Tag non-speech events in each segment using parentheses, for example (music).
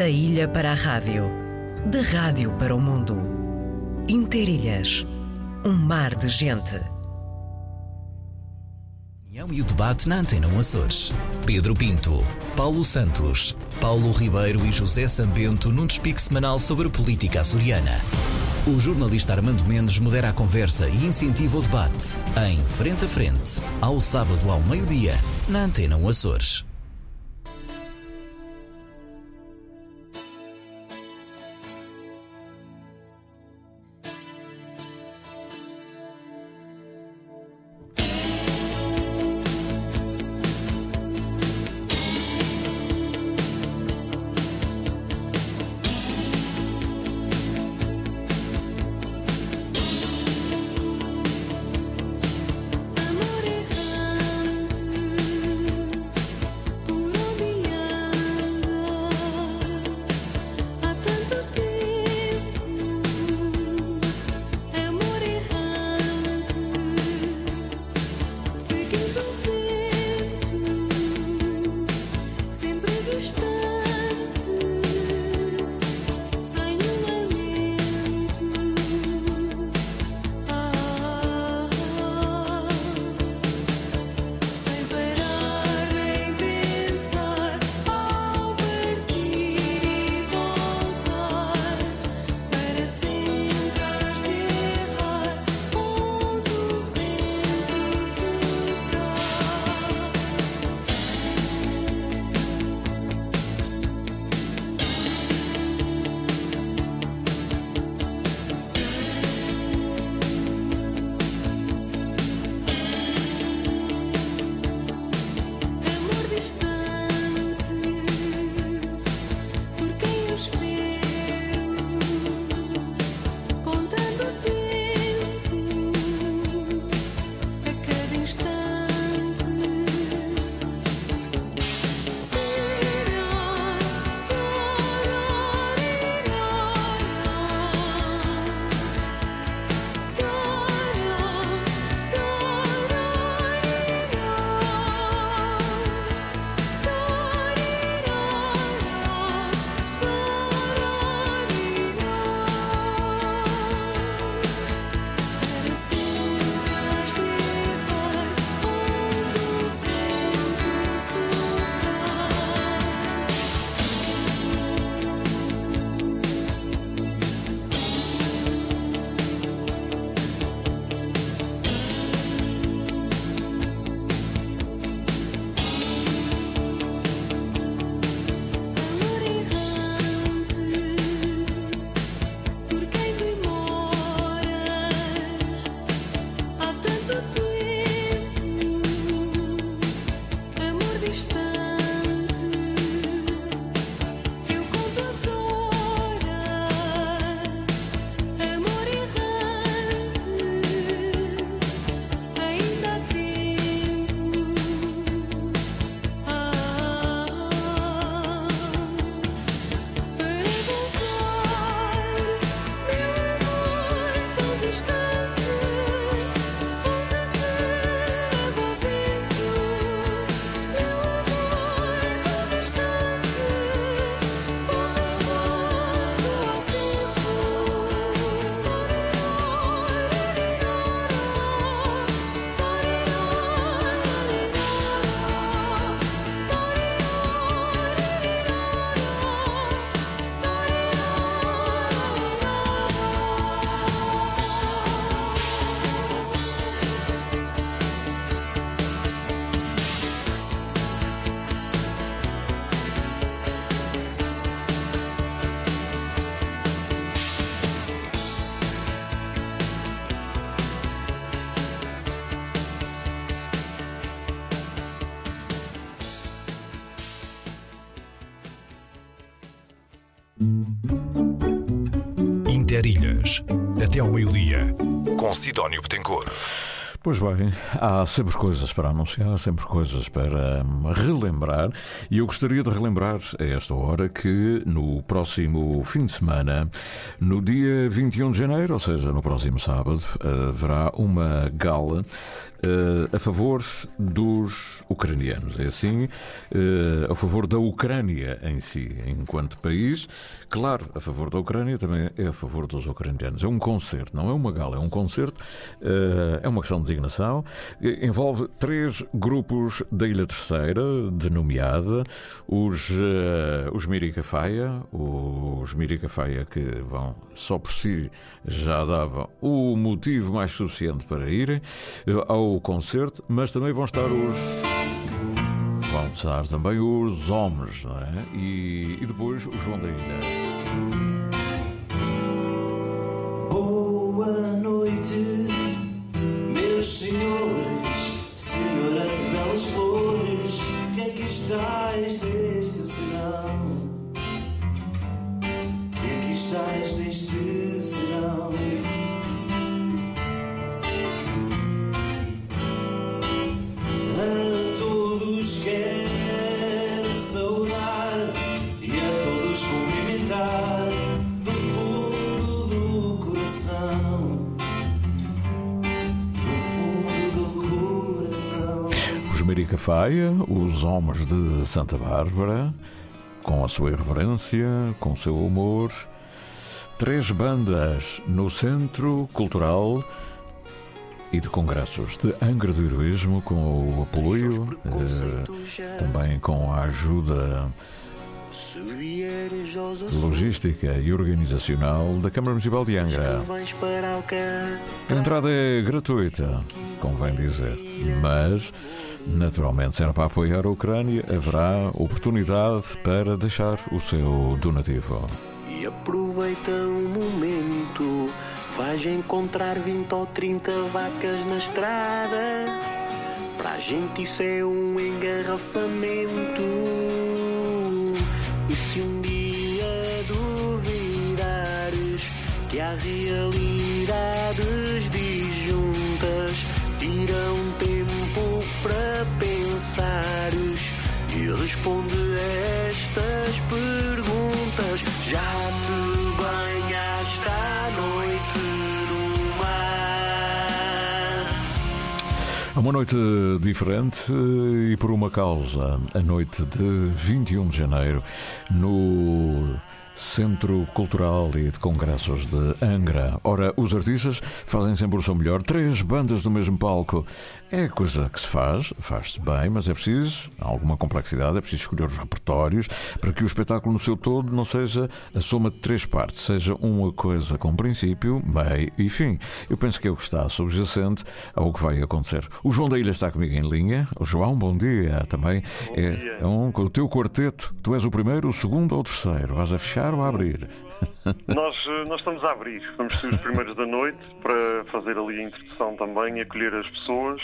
Da ilha para a rádio, da rádio para o mundo. Interilhas, um mar de gente. E o debate na Antena 1 Açores. Pedro Pinto, Paulo Santos, Paulo Ribeiro e José Sambento num despique semanal sobre política açoriana. O jornalista Armando Mendes modera a conversa e incentiva o debate em Frente a Frente, ao sábado ao meio-dia, na Antena 1 Açores. Até ao meio-dia, com Sidónio Betancourt. Pois bem, há sempre coisas para anunciar, sempre coisas para hum, relembrar, e eu gostaria de relembrar a esta hora que no próximo fim de semana, no dia 21 de janeiro, ou seja, no próximo sábado, haverá uma gala uh, a favor dos ucranianos. É assim, uh, a favor da Ucrânia em si, enquanto país. Claro, a favor da Ucrânia também é a favor dos ucranianos. É um concerto, não é uma gala, é um concerto. Uh, é uma questão de designação. Envolve três grupos da Ilha Terceira, denomeada os, os Mirica Faia, os Mirica Faia que vão só por si já davam o motivo mais suficiente para irem ao o concerto, mas também vão estar os. Vão estar também os homens, não é? E, e depois o João da Ilha. Mirica Faia, os homens de Santa Bárbara, com a sua irreverência, com o seu humor. Três bandas no Centro Cultural e de Congressos de Angra do Heroísmo, com o apoio, eh, também com a ajuda logística e organizacional da Câmara Municipal de Angra. A entrada é gratuita, convém dizer, mas Naturalmente, sendo para apoiar a Ucrânia, haverá oportunidade para deixar o seu donativo. E aproveita um momento, vais encontrar 20 ou 30 vacas na estrada. Para a gente isso é um engarrafamento. E se um dia duvidares que há realidades para pensares e responde estas perguntas. Já te banhaste à noite no mar? Uma noite diferente e por uma causa. A noite de 21 de janeiro no Centro Cultural e de Congressos de Angra. Ora, os artistas fazem sempre o seu melhor. Três bandas no mesmo palco. É coisa que se faz, faz-se bem, mas é preciso alguma complexidade, é preciso escolher os repertórios para que o espetáculo no seu todo não seja a soma de três partes, seja uma coisa com princípio, meio e fim. Eu penso que é o que está subjacente ao que vai acontecer. O João da Ilha está comigo em linha. O João, bom dia também. Bom é, dia. é um, com o teu quarteto, tu és o primeiro, o segundo ou o terceiro? Vais a fechar ou a abrir? (laughs) Nós, eh, nós estamos a abrir, vamos ser os primeiros da noite para fazer ali a introdução também e acolher as pessoas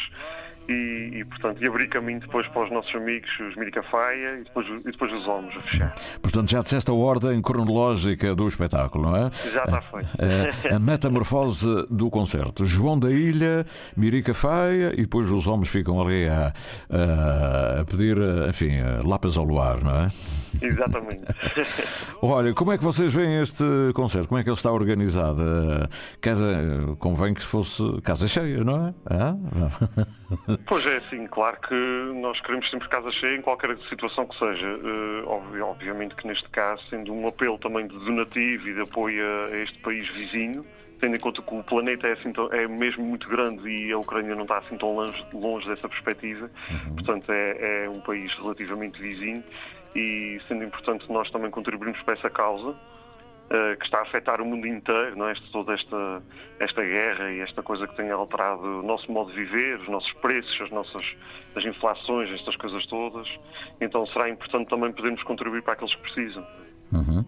e, e, portanto, e abrir caminho depois para os nossos amigos, os Mirica Faia e depois, e depois os homens a fechar. Portanto, já disseste a ordem cronológica do espetáculo, não é? Já está feito. A, a metamorfose do concerto. João da Ilha, Mirica Faia e depois os homens ficam ali a, a, a pedir, enfim, lápis ao luar, não é? Exatamente. (laughs) Olha, como é que vocês veem este concerto? Como é que ele está organizado? Casa, convém que fosse casa cheia, não é? Ah? (laughs) Pois é, sim, claro que nós queremos sempre casa cheia em qualquer situação que seja. Uh, obviamente que neste caso, sendo um apelo também de donativo e de apoio a este país vizinho, tendo em conta que o planeta é, assim, é mesmo muito grande e a Ucrânia não está assim tão longe, longe dessa perspectiva, uhum. portanto é, é um país relativamente vizinho e sendo importante nós também contribuirmos para essa causa uh, que está a afetar o mundo inteiro, não é? Toda esta, esta guerra e esta coisa que tem alterado o nosso modo de viver, os nossos preços, as nossas as inflações, estas coisas todas. Então será importante também podermos contribuir para aqueles que precisam. Uhum.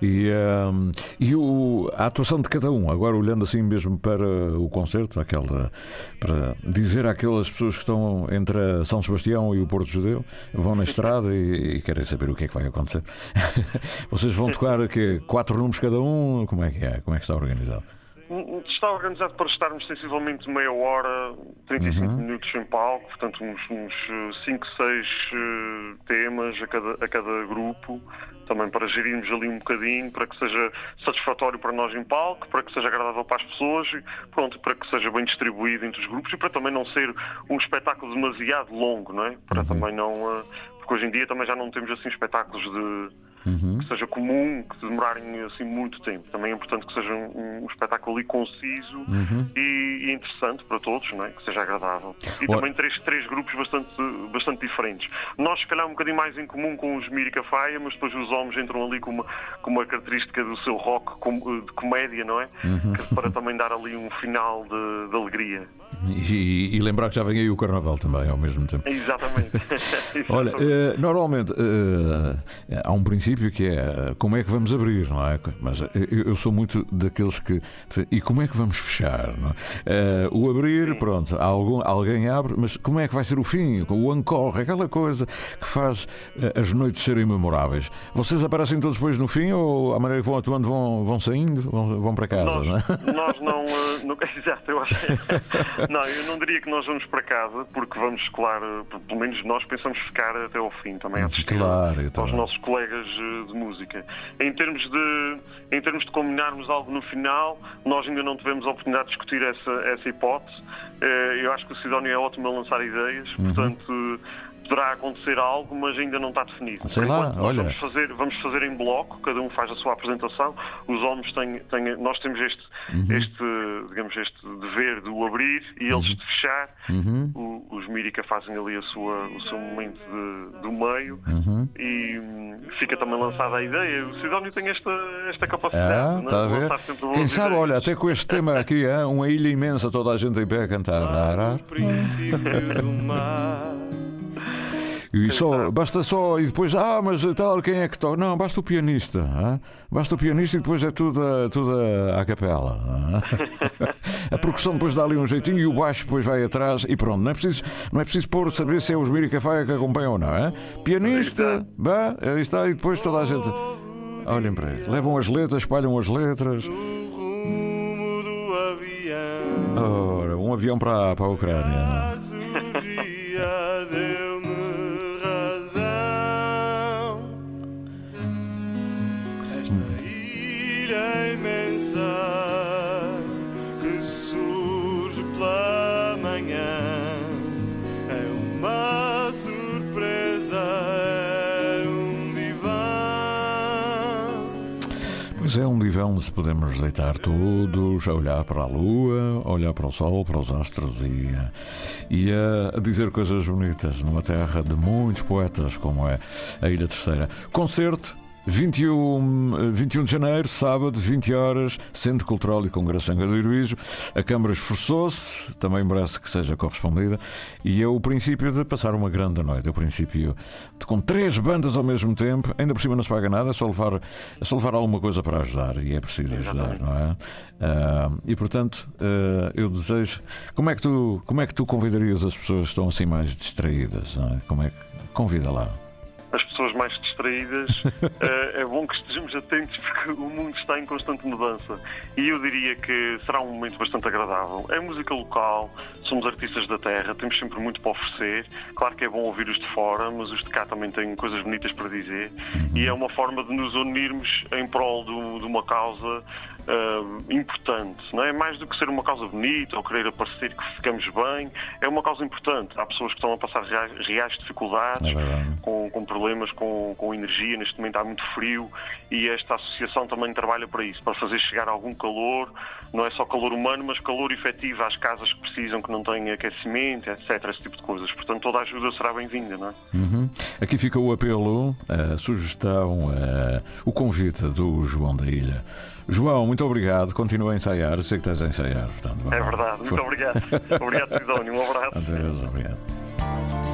E, um, e o, a atuação de cada um, agora olhando assim mesmo para o concerto, aquela, para dizer àquelas pessoas que estão entre São Sebastião e o Porto Judeu, vão na estrada e, e querem saber o que é que vai acontecer. (laughs) Vocês vão tocar aqui, quatro números cada um? Como é que é? Como é que está organizado? Está organizado para estarmos sensivelmente meia hora, 35 uhum. minutos em palco, portanto uns, uns 5, 6 uh, temas a cada, a cada grupo, também para gerirmos ali um bocadinho, para que seja satisfatório para nós em palco, para que seja agradável para as pessoas, e, pronto, para que seja bem distribuído entre os grupos e para também não ser um espetáculo demasiado longo, não é? Para uhum. também não... Uh, porque hoje em dia também já não temos assim espetáculos de uhum. que seja comum, que demorarem assim muito tempo. Também é importante que seja um, um espetáculo ali conciso uhum. e, e, interessante para todos, não é? que seja agradável. E também três, três grupos bastante, bastante diferentes. Nós, se calhar, um bocadinho mais em comum com os Mírica Faia, mas depois os homens entram ali com uma, com uma característica do seu rock de comédia, não é? Uhum. para também dar ali um final de, de alegria. E, e, lembrar que já vem aí o Carnaval também ao mesmo tempo. Exatamente. (laughs) Olha, uh, normalmente uh, há um princípio que é como é que vamos abrir, não é? Mas eu, eu sou muito daqueles que. E como é que vamos fechar? Uh, o abrir, pronto, algum, alguém abre, mas como é que vai ser o fim? O encore, aquela coisa que faz as noites serem memoráveis. Vocês aparecem todos depois no fim ou à maneira que vão atuando vão, vão saindo, vão, vão para casa? Nós não, é? nós não, (laughs) não. (laughs) Exato, eu acho. Não, eu não diria que nós vamos para casa, porque vamos, claro, pelo menos nós pensamos ficar até ao fim também, assistir claro, então. aos nossos colegas de música. Em termos de, em termos de combinarmos algo no final, nós ainda não tivemos a oportunidade de discutir essa, essa hipótese. Eh, eu acho que o Sidónio é ótimo a lançar ideias, uhum. portanto poderá acontecer algo, mas ainda não está definido. Sei lá, olha. Vamos fazer, vamos fazer em bloco, cada um faz a sua apresentação. Os homens têm, têm nós temos este, uhum. este, digamos, este dever de o abrir e eles uhum. de fechar. Uhum. O, os Mírica fazem ali a sua, o seu momento de, do meio uhum. e hum, fica também lançada a ideia. O Sidónio tem esta, esta capacidade. Ah, é? está a ver? Quem sabe, ideias. olha, até com este tema aqui, é uma ilha imensa, toda a gente em pé a cantar. Ah, princípio do mar. E só, basta só, e depois, ah, mas tal, quem é que toca? Não, basta o pianista. Ah? Basta o pianista e depois é tudo, tudo à capela. (laughs) A percussão depois dá ali um jeitinho e o baixo depois vai atrás e pronto. Não é preciso, não é preciso pôr saber se é os Mirica Faia que acompanham ou não. É? Pianista, bah, aí está, e depois toda a gente. Olhem para ele. Levam as letras, espalham as letras. Ora, um avião para, para a Ucrânia. Pois divã onde se podemos deitar todos, a olhar para a lua, a olhar para o sol, para os astros e, e a, a dizer coisas bonitas numa terra de muitos poetas como é a Ilha Terceira. Concerto 21, 21 de janeiro, sábado, 20 horas, Centro Cultural e Congresso Angra do Heroísmo. A Câmara esforçou-se, também merece que seja correspondida, e é o princípio de passar uma grande noite. É o princípio de, com três bandas ao mesmo tempo, ainda por cima não se paga nada, é só levar, é só levar alguma coisa para ajudar, e é preciso ajudar, não é? Uh, e portanto, uh, eu desejo. Como é, que tu, como é que tu convidarias as pessoas que estão assim mais distraídas? É? Como é que. Convida lá as pessoas mais distraídas, uh, (laughs) é bom que estejamos atentos porque o mundo está em constante mudança. E eu diria que será um momento bastante agradável. É música local, somos artistas da terra, temos sempre muito para oferecer. Claro que é bom ouvir os de fora, mas os de cá também têm coisas bonitas para dizer. E é uma forma de nos unirmos em prol do, de uma causa uh, importante. Não é mais do que ser uma causa bonita ou querer aparecer que ficamos bem. É uma causa importante. Há pessoas que estão a passar reais, reais dificuldades, é com, com, problemas com, com energia. Neste momento há muito frio e esta associação também trabalha para isso, para fazer chegar algum calor. Não é só calor humano, mas calor efetivo às casas que precisam, que não têm aquecimento, etc. Esse tipo de coisas. Portanto, toda a ajuda será bem-vinda, não é? Uhum. Aqui fica o apelo, a sugestão, a... o convite do João da Ilha. João, muito obrigado. Continua a ensaiar. Sei que estás a ensaiar. Portanto, é verdade. Muito obrigado. obrigado, Sidónio. Um abraço. Adeus, obrigado.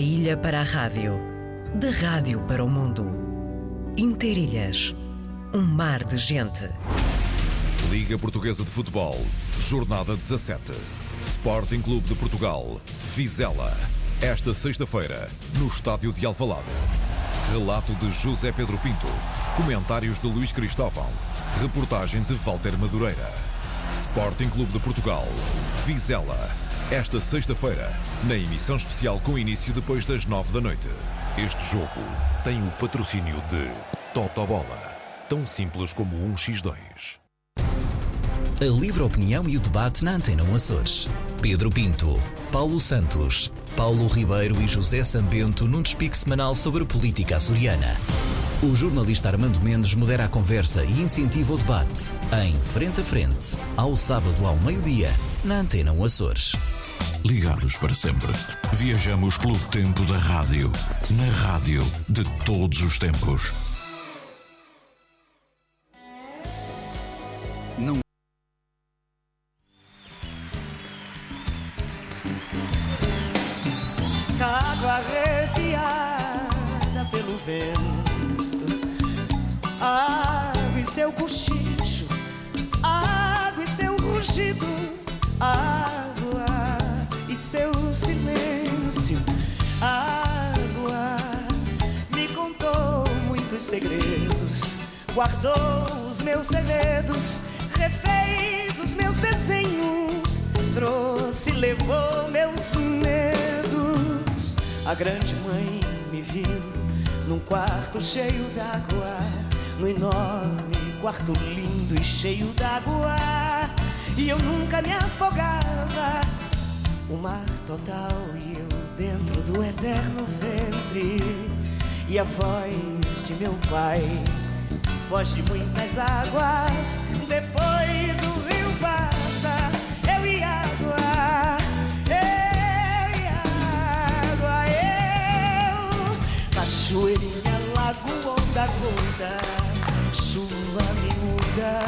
Ilha para a rádio, da rádio para o mundo. Interilhas, um mar de gente. Liga Portuguesa de Futebol, Jornada 17. Sporting Clube de Portugal, Vizela. Esta sexta-feira, no estádio de Alvalade. Relato de José Pedro Pinto. Comentários de Luís Cristóvão. Reportagem de Walter Madureira. Sporting Clube de Portugal, Vizela. Esta sexta-feira, na emissão especial com início depois das nove da noite. Este jogo tem o patrocínio de Totobola. Tão simples como um X2. A livre opinião e o debate na Antena 1 Açores. Pedro Pinto, Paulo Santos, Paulo Ribeiro e José Sambento num despique semanal sobre política açoriana. O jornalista Armando Mendes modera a conversa e incentiva o debate em Frente a Frente, ao sábado ao meio-dia, na Antena 1 Açores. Ligados para sempre. Viajamos pelo tempo da rádio, na rádio de todos os tempos. Cheio d'água, no enorme quarto lindo e cheio d'água. E eu nunca me afogava, o mar total e eu dentro do eterno ventre. E a voz de meu pai, voz de muitas águas, depois onda, gota, chuva miúda,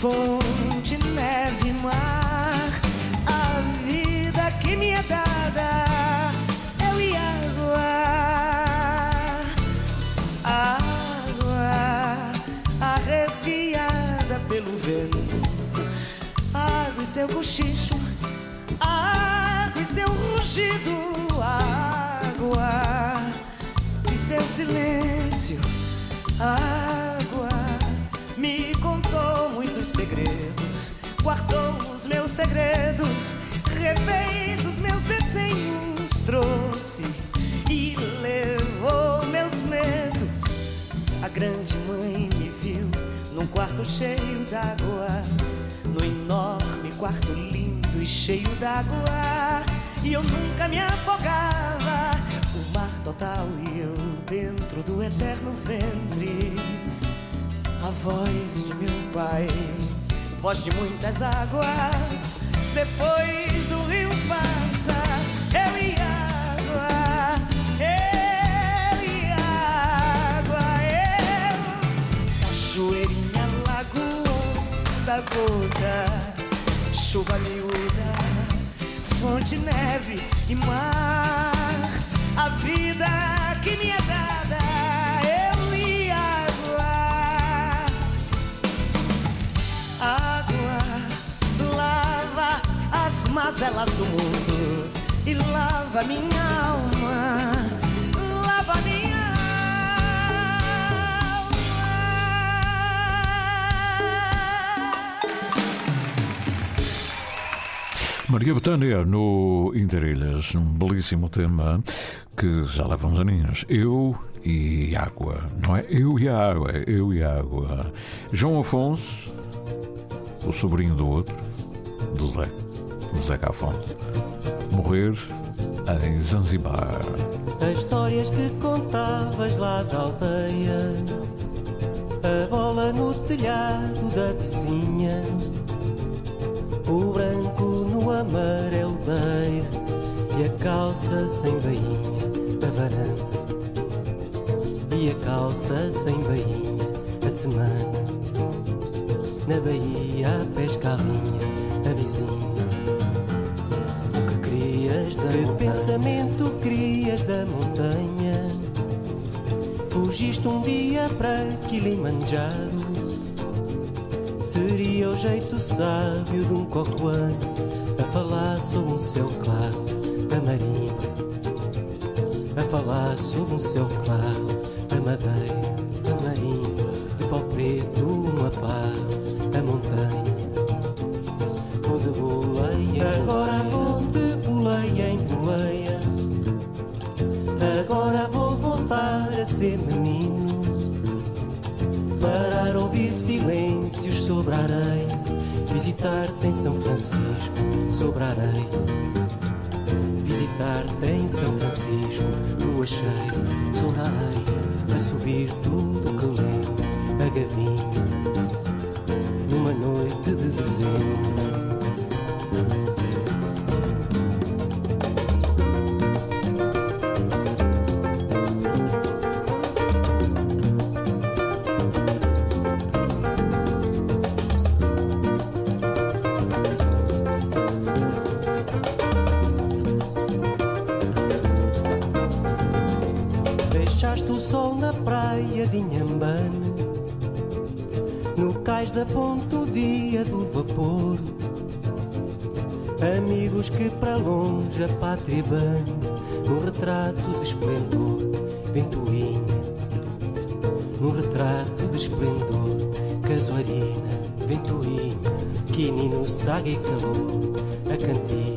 fonte, neve, mar, a vida que me é dada, eu e água, água arrepiada pelo vento, água e seu cochicho, água e seu rugido, água seu silêncio, água me contou muitos segredos, guardou os meus segredos, refez os meus desenhos, trouxe e levou meus medos. A grande mãe me viu num quarto cheio d'água, no enorme quarto lindo e cheio d'água. E eu nunca me afogava, o mar total e eu dentro do eterno ventre. A voz de meu pai, voz de muitas águas. Depois o rio passa, eu e água, eu e água, eu. Cachoeirinha, lagoa, da gota, chuva miúda, fonte, neve e mar. Mazelas do mundo e lava minha alma, lava minha Maria Betânia no Interilhas, um belíssimo tema que já leva uns aninhos. Eu e água, não é? Eu e água, é eu e água. João Afonso, o sobrinho do outro, do do Zeca Afonso, morrer em Zanzibar. As histórias que contavas lá da aldeia, a bola no telhado da vizinha, o branco no amarelo e a calça sem bainha na varanda. E a calça sem bainha a semana na Bahia a pesca a linha a vizinha. O que crias da que pensamento crias da montanha? Fugiste um dia para Kilimanjaro Seria o jeito sábio de um cocoano A falar sobre um céu claro da marinha A falar sobre um céu claro da madeira da marinha De pau preto uma pá a montanha. Vou de boleia Agora vou de boleia em boleia. Agora vou voltar a ser menino Parar a ouvir silêncios sobre a areia Visitar-te em São Francisco sobre a areia Visitar-te em São Francisco Lua cheia areia A subir tudo que lembro A gavinha No cais da ponte o dia do vapor. Amigos que para longe a pátria bane Num retrato de esplendor, ventoinha. Num retrato de esplendor, casuarina, ventoinha. Quinino, saga e calor, a cantiga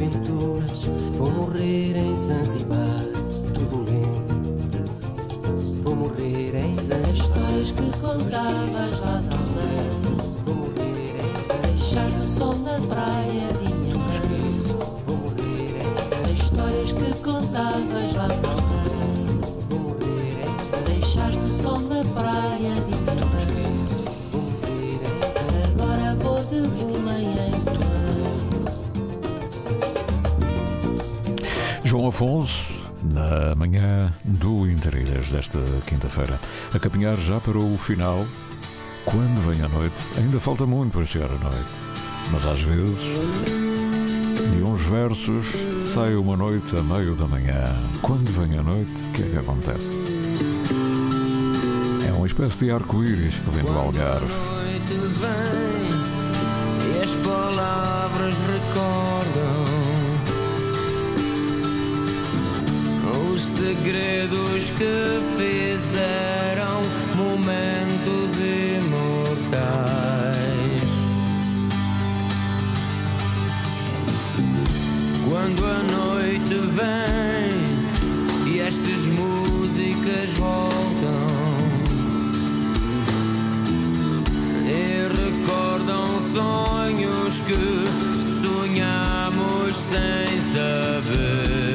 aventuras. Vou morrer em Zanzibar, tudo lento. Vou morrer em Zanzibar. Histórias que contavas lá da João Afonso, na manhã do Interilhas desta quinta-feira, a caminhar já para o final. Quando vem a noite, ainda falta muito para chegar a noite, mas às vezes, de uns versos, sai uma noite a meio da manhã. Quando vem a noite, o que é que acontece? É uma espécie de arco-íris que vem do Algarve. noite vem e as palavras recordam os segredos que fizeram momentos imortais. Quando a noite vem e estas músicas voltam. e recordam sonhos que sonhamos sem saber.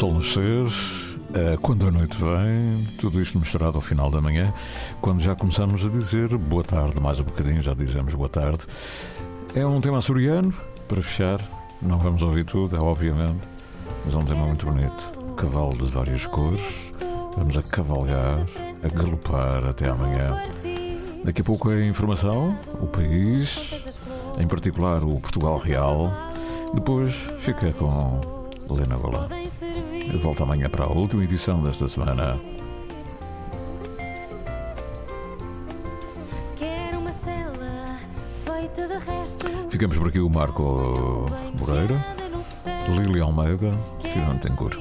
Sol nascer, eh, quando a noite vem, tudo isto misturado ao final da manhã, quando já começamos a dizer boa tarde, mais um bocadinho já dizemos boa tarde. É um tema açoriano, para fechar, não vamos ouvir tudo, é obviamente, mas é um tema muito bonito. Cavalo de várias cores, vamos a cavalgar, a galopar até amanhã. Daqui a pouco é a informação, o país, em particular o Portugal Real. Depois fica com Lena Golã. Volta amanhã para a última edição desta semana. Ficamos por aqui o Marco Moreira, Lili Almeida, Silvano Tencourt.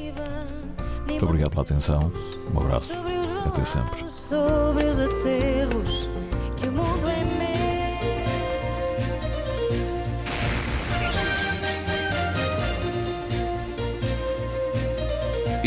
Muito obrigado pela atenção, um abraço, até sempre.